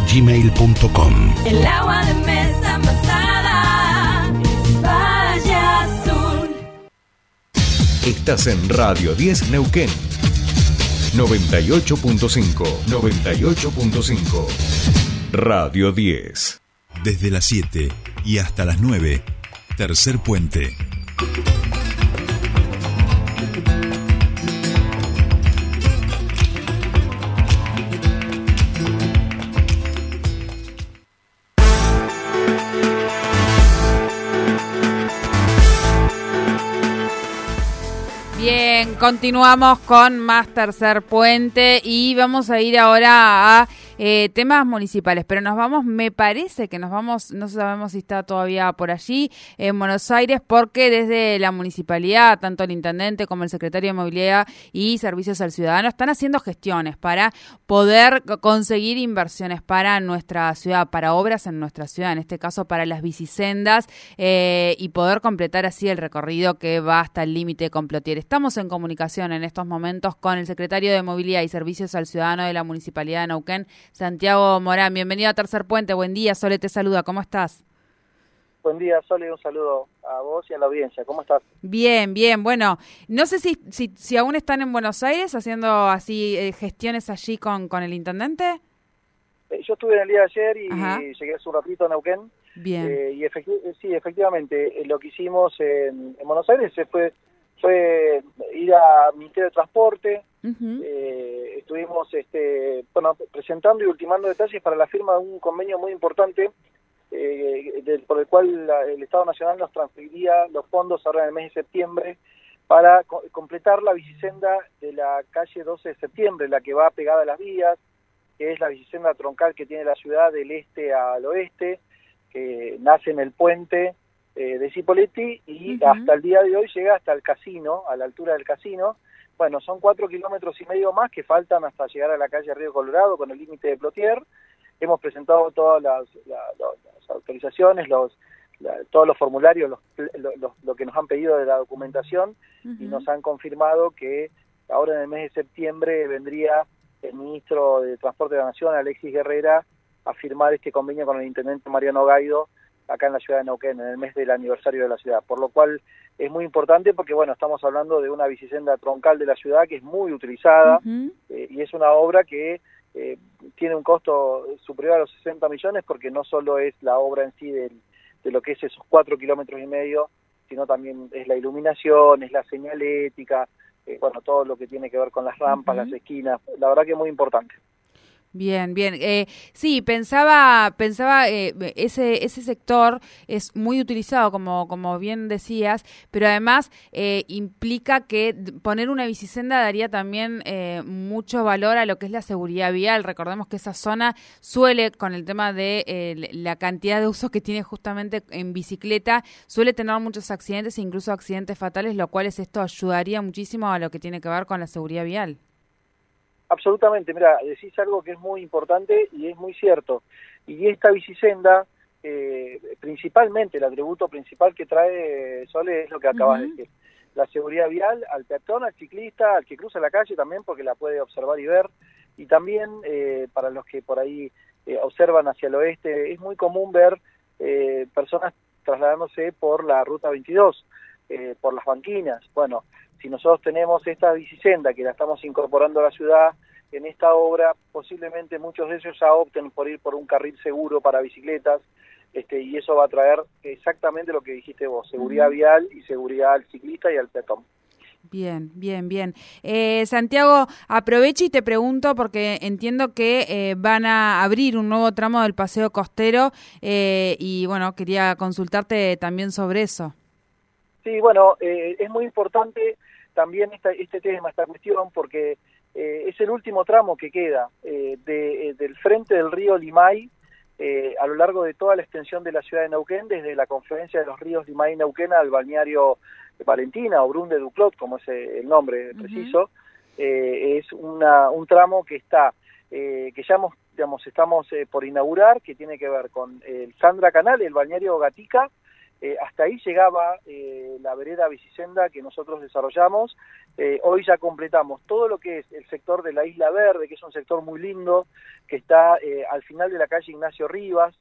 gmail.com. El agua de mesa envasada es Valle Azul. Estás en Radio 10 Neuquén. 98.5. 98.5. Radio 10. Desde las 7 y hasta las 9. Tercer puente. Bien, continuamos con más tercer puente y vamos a ir ahora a eh, temas municipales, pero nos vamos, me parece que nos vamos, no sabemos si está todavía por allí, en Buenos Aires, porque desde la municipalidad, tanto el intendente como el secretario de Movilidad y Servicios al Ciudadano están haciendo gestiones para poder conseguir inversiones para nuestra ciudad, para obras en nuestra ciudad, en este caso para las bicisendas, eh, y poder completar así el recorrido que va hasta el límite de Complotier. Estamos en comunicación en estos momentos con el secretario de Movilidad y Servicios al Ciudadano de la Municipalidad de Neuquén, Santiago Morán. Bienvenido a Tercer Puente. Buen día, Sole te saluda. ¿Cómo estás? Buen día, Sole. Un saludo a vos y a la audiencia. ¿Cómo estás? Bien, bien. Bueno, no sé si, si, si aún están en Buenos Aires haciendo así eh, gestiones allí con, con el intendente. Eh, yo estuve en el día de ayer y Ajá. llegué hace un ratito a Neuquén. Bien. Eh, y efecti- eh, sí, efectivamente, lo que hicimos en, en Buenos Aires fue, fue ir a Ministerio de Transporte. Eh, estuvimos este, bueno, presentando y ultimando detalles para la firma de un convenio muy importante eh, del- por el cual la- el Estado Nacional nos transferiría los fondos ahora en el mes de septiembre para co- completar la bicisenda de la calle 12 de septiembre, la que va pegada a las vías, que es la bicisenda troncal que tiene la ciudad del este al oeste, que nace en el puente eh, de Cipoletti y hasta el día de hoy llega hasta el casino, a la altura del casino. Bueno, son cuatro kilómetros y medio más que faltan hasta llegar a la calle Río Colorado con el límite de Plotier. Hemos presentado todas las, la- lo- las autorizaciones, los, la- todos los formularios, los, lo, lo- que nos han pedido de la documentación y nos han confirmado que ahora en el mes de septiembre vendría el ministro de Transporte de la Nación, Alexis Guerrera, a firmar este convenio con el intendente Mariano Gaido acá en la ciudad de Neuquén, en el mes del aniversario de la ciudad. Por lo cual es muy importante porque, bueno, estamos hablando de una bicisenda troncal de la ciudad que es muy utilizada eh, y es una obra que eh, tiene un costo superior a los 60 millones porque no solo es la obra en sí del- de lo que es esos cuatro kilómetros y medio, sino también es la iluminación, es la señalética, eh, bueno, todo lo que tiene que ver con las rampas, las esquinas, la verdad que es muy importante. Bien, bien. Eh, sí, pensaba, pensaba eh, ese ese sector es muy utilizado, como como bien decías, pero además eh, implica que poner una bicisenda daría también eh, mucho valor a lo que es la seguridad vial. Recordemos que esa zona suele, con el tema de eh, la cantidad de usos que tiene justamente en bicicleta, suele tener muchos accidentes incluso accidentes fatales, lo cual es esto ayudaría muchísimo a lo que tiene que ver con la seguridad vial. Absolutamente, mira, decís algo que es muy importante y es muy cierto. Y esta bicisenda, eh, principalmente, el atributo principal que trae Sole es lo que acabas de decir. La seguridad vial al peatón, al ciclista, al que cruza la calle también, porque la puede observar y ver. Y también eh, para los que por ahí eh, observan hacia el oeste, es muy común ver eh, personas trasladándose por la ruta 22, eh, por las banquinas. Bueno, si nosotros tenemos esta bicisenda que la estamos incorporando a la ciudad en esta obra, posiblemente muchos de ellos ya opten por ir por un carril seguro para bicicletas, este, y eso va a traer exactamente lo que dijiste vos, seguridad vial y seguridad al ciclista y al peatón. Bien, bien, bien. Eh, Santiago, aprovecho y te pregunto porque entiendo que eh, van a abrir un nuevo tramo del paseo costero eh, y bueno, quería consultarte también sobre eso. Sí, bueno, eh, es muy importante también esta, este tema, esta cuestión, porque eh, es el último tramo que queda eh, de, eh, del frente del río Limay eh, a lo largo de toda la extensión de la ciudad de Neuquén, desde la confluencia de los ríos Limay y Neuquén al balneario Valentina o Brun de Duclot, como es el nombre preciso, eh, es una, un tramo que está, eh, que ya hemos, digamos, estamos eh, por inaugurar, que tiene que ver con el Sandra Canal, el balneario Gatica, Eh, hasta ahí llegaba eh, la vereda Bicicenda que nosotros desarrollamos. Eh, hoy ya completamos todo lo que es el sector de la Isla Verde, que es un sector muy lindo, que está eh, al final de la calle Ignacio Rivas,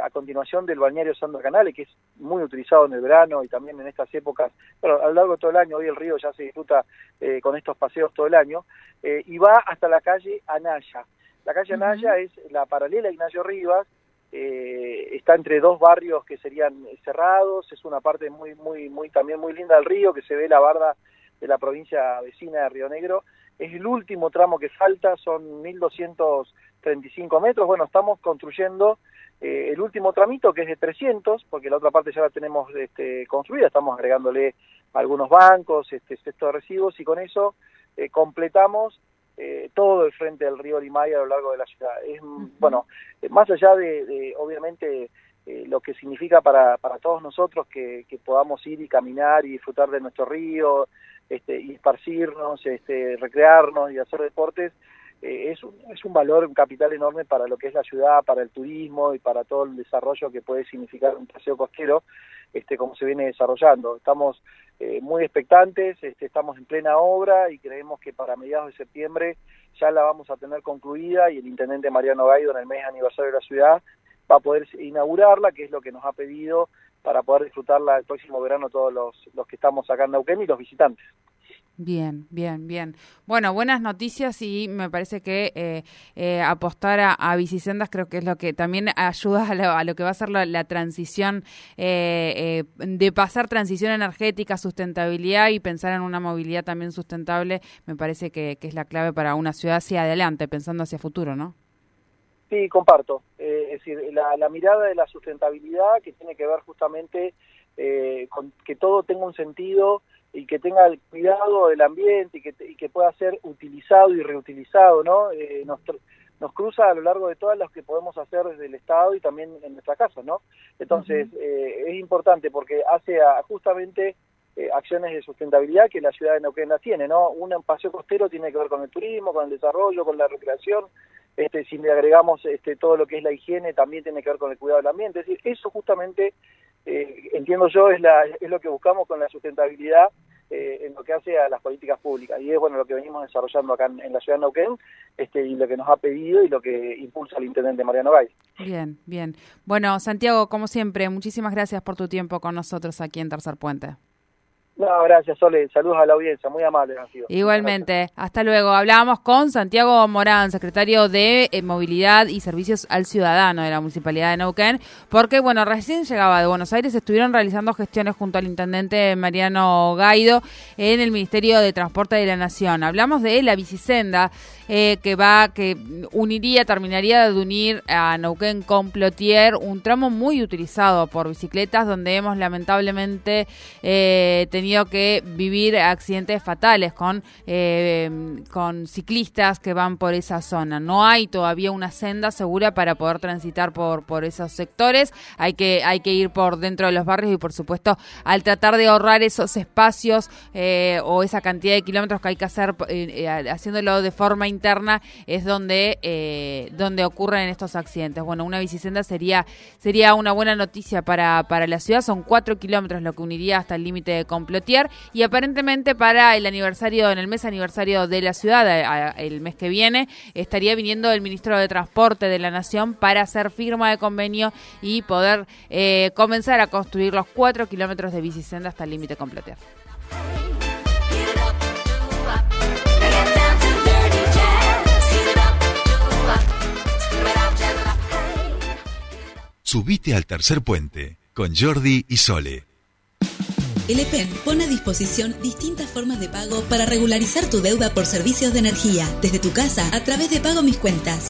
a continuación del balneario Sandro Canales, que es muy utilizado en el verano y también en estas épocas, bueno, a lo largo de todo el año, hoy el río ya se disfruta eh, con estos paseos todo el año, y va hasta la calle Anaya. La calle Anaya es la paralela a Ignacio Rivas, eh, está entre dos barrios que serían cerrados, es una parte muy, muy, muy, también muy linda del río, que se ve la barda de la provincia vecina de Río Negro. Es el último tramo que falta, son 1.235 metros. Bueno, estamos construyendo eh, el último tramito, que es de 300, porque la otra parte ya la tenemos este, construida, estamos agregándole algunos bancos, este cesto de residuos, y con eso eh, completamos eh, todo el frente del río Limaya a lo largo de la ciudad. Es, bueno, eh, más allá de, de obviamente, eh, lo que significa para, para todos nosotros que, que podamos ir y caminar y disfrutar de nuestro río, este, y esparcirnos, este, recrearnos y hacer deportes, eh, es, un, es un valor, un capital enorme para lo que es la ciudad, para el turismo y para todo el desarrollo que puede significar un paseo costero, este, como se viene desarrollando. Estamos eh, muy expectantes, este, estamos en plena obra y creemos que para mediados de septiembre ya la vamos a tener concluida y el intendente Mariano Gaido en el mes aniversario de la ciudad va a poder inaugurarla, que es lo que nos ha pedido para poder disfrutarla el próximo verano todos los, los que estamos acá en Neuquén y los visitantes. Bien, bien, bien. Bueno, buenas noticias y me parece que eh, eh, apostar a, a, bicisendas creo que es lo que también ayuda a lo, a lo que va a ser la, transición eh, de pasar transición energética, sustentabilidad y pensar en una movilidad también sustentable. Me parece que, que es la clave para una ciudad hacia adelante, pensando hacia futuro, ¿no? Sí, comparto. Eh, es decir, la, la, mirada de la sustentabilidad que tiene que ver justamente eh, con que todo tenga un sentido y que tenga el cuidado del ambiente y que, y que pueda ser utilizado y reutilizado, ¿no? Eh, nos, nos cruza a lo largo de todas las que podemos hacer desde el Estado y también en nuestra casa, ¿no? Entonces, uh -huh. eh, es importante porque hace a, justamente eh, acciones de sustentabilidad que la ciudad de Neuquén la tiene, ¿no? Un paseo costero tiene que ver con el turismo, con el desarrollo, con la recreación, este, si le agregamos este, todo lo que es la higiene, también tiene que ver con el cuidado del ambiente. Es decir, eso justamente, eh, entiendo yo, es, la, es lo que buscamos con la sustentabilidad eh, en lo que hace a las políticas públicas. Y es bueno lo que venimos desarrollando acá en, la ciudad de Neuquén este, y lo que nos ha pedido y lo que impulsa el intendente Mariano Gay. Bien, bien. Bueno, Santiago, como siempre, muchísimas gracias por tu tiempo con nosotros aquí en Tercer Puente. No, gracias, Sole. Saludos a la audiencia. Muy amable, han sido. Igualmente. Hasta luego. Hablábamos con Santiago Morán, secretario de eh, Movilidad y Servicios al Ciudadano de la Municipalidad de Neuquén, porque, bueno, recién llegaba de Buenos Aires, estuvieron realizando gestiones junto al intendente Mariano Gaido en el Ministerio de Transporte de la Nación. Hablamos de la bicisenda eh, que va, que uniría, terminaría de unir a Neuquén con Plotier, un tramo muy utilizado por bicicletas, donde hemos lamentablemente eh, tenido que vivir accidentes fatales con, eh, con ciclistas que van por esa zona. No hay todavía una senda segura para poder transitar por, por esos sectores. Hay que, hay que ir por dentro de los barrios y, por supuesto, al tratar de ahorrar esos espacios eh, o esa cantidad de kilómetros que hay que hacer eh, haciéndolo de forma interna, es donde, eh, donde ocurren estos accidentes. Bueno, una bicisenda sería, sería una buena noticia para, para la ciudad. Son cuatro kilómetros lo que uniría hasta el límite de y aparentemente para el aniversario, en el mes aniversario de la ciudad, el mes que viene, estaría viniendo el ministro de Transporte de la Nación para hacer firma de convenio y poder eh, comenzar a construir los cuatro kilómetros de bicisenda hasta el límite completo. Subite al tercer puente con Jordi y Sole. El EPEN pone a disposición distintas formas de pago para regularizar tu deuda por servicios de energía desde tu casa a través de Pago Mis Cuentas.